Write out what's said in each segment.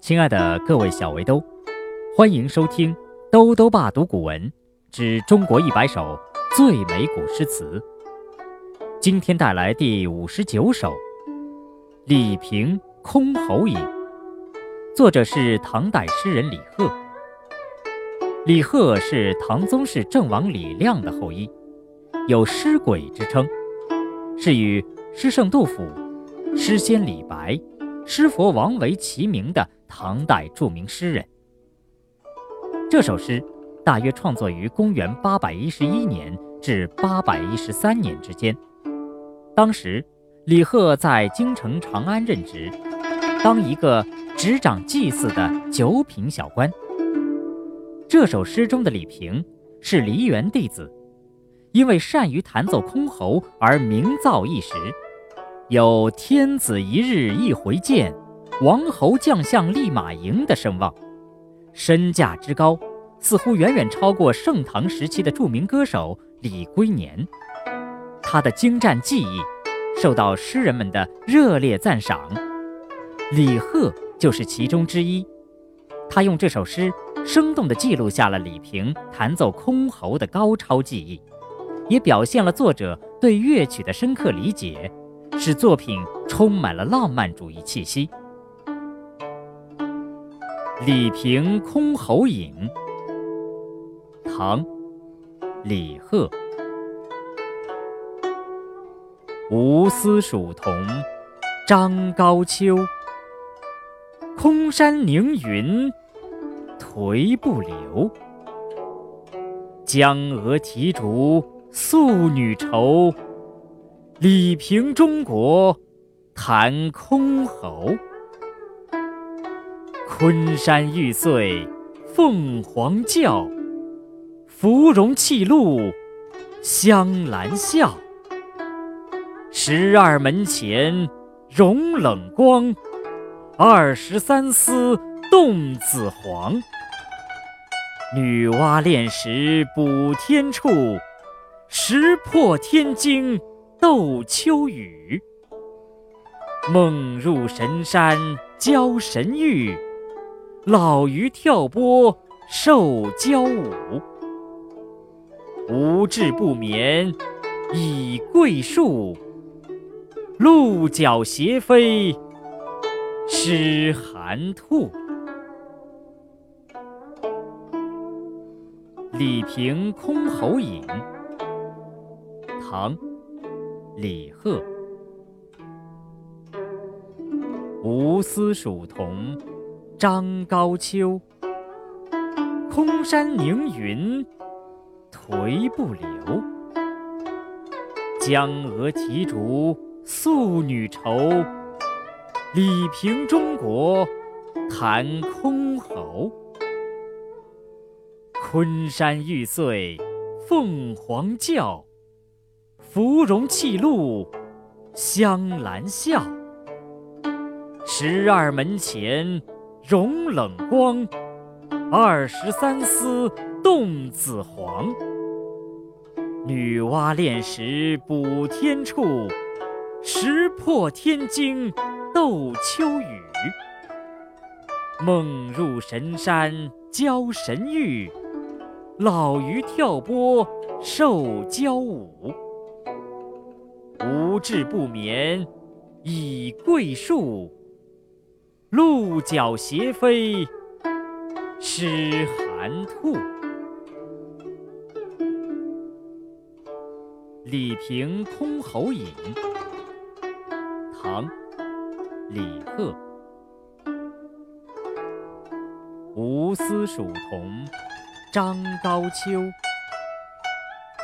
亲爱的各位小围兜，欢迎收听《兜兜爸读古文之中国一百首最美古诗词》。今天带来第五十九首《李平箜篌引》，作者是唐代诗人李贺。李贺是唐宗室郑王李亮的后裔，有诗鬼之称，是与诗圣杜甫、诗仙李白。诗佛王维齐名的唐代著名诗人。这首诗大约创作于公元八百一十一年至八百一十三年之间。当时，李贺在京城长安任职，当一个执掌祭祀的九品小官。这首诗中的李平是梨园弟子，因为善于弹奏箜篌而名噪一时。有“天子一日一回见，王侯将相立马迎”的声望，身价之高，似乎远远超过盛唐时期的著名歌手李龟年。他的精湛技艺受到诗人们的热烈赞赏，李贺就是其中之一。他用这首诗生动地记录下了李平弹奏箜篌的高超技艺，也表现了作者对乐曲的深刻理解。使作品充满了浪漫主义气息。《李平箜篌引》唐·李贺。吴丝蜀桐张高秋，空山凝云颓不流。江娥啼竹素女愁。李平中国弹箜篌，昆山玉碎凤凰叫，芙蓉泣露香兰笑。十二门前融冷光，二十三丝动紫黄。女娲炼石补天处，石破天惊。斗秋雨，梦入神山教神域，老鱼跳波受蛟舞。无志不眠倚桂树，鹿角斜飞失寒兔。《李平箜篌引》唐。李贺，吴丝蜀桐张高秋，空山凝云颓不流。江娥啼竹素女愁，李平中国弹箜篌。昆山玉碎凤凰叫。芙蓉泣露香兰笑，十二门前融冷光，二十三丝动紫黄。女娲炼石补天处，石破天惊斗秋雨。梦入神山教神域，老鱼跳波受蛟舞。无志不眠倚桂树，鹿角斜飞失寒兔。《李平箜篌引》唐·李贺。吴丝蜀桐张高秋，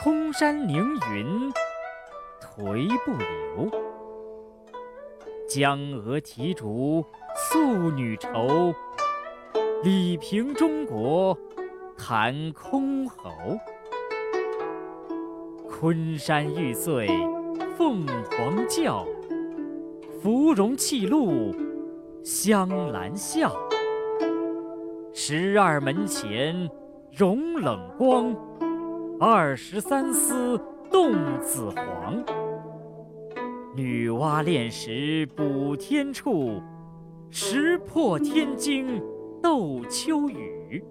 空山凝云。回不流，江娥啼竹素女愁。李平中国弹箜篌，昆山玉碎凤凰叫，芙蓉泣露香兰笑。十二门前融冷光，二十三丝动紫黄。女娲炼石补天处，石破天惊斗秋雨。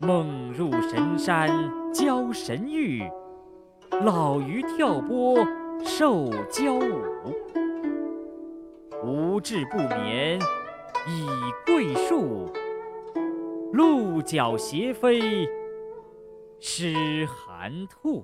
梦入神山教神域，老鱼跳波受教舞。无志不眠倚桂树，鹿角斜飞失寒兔。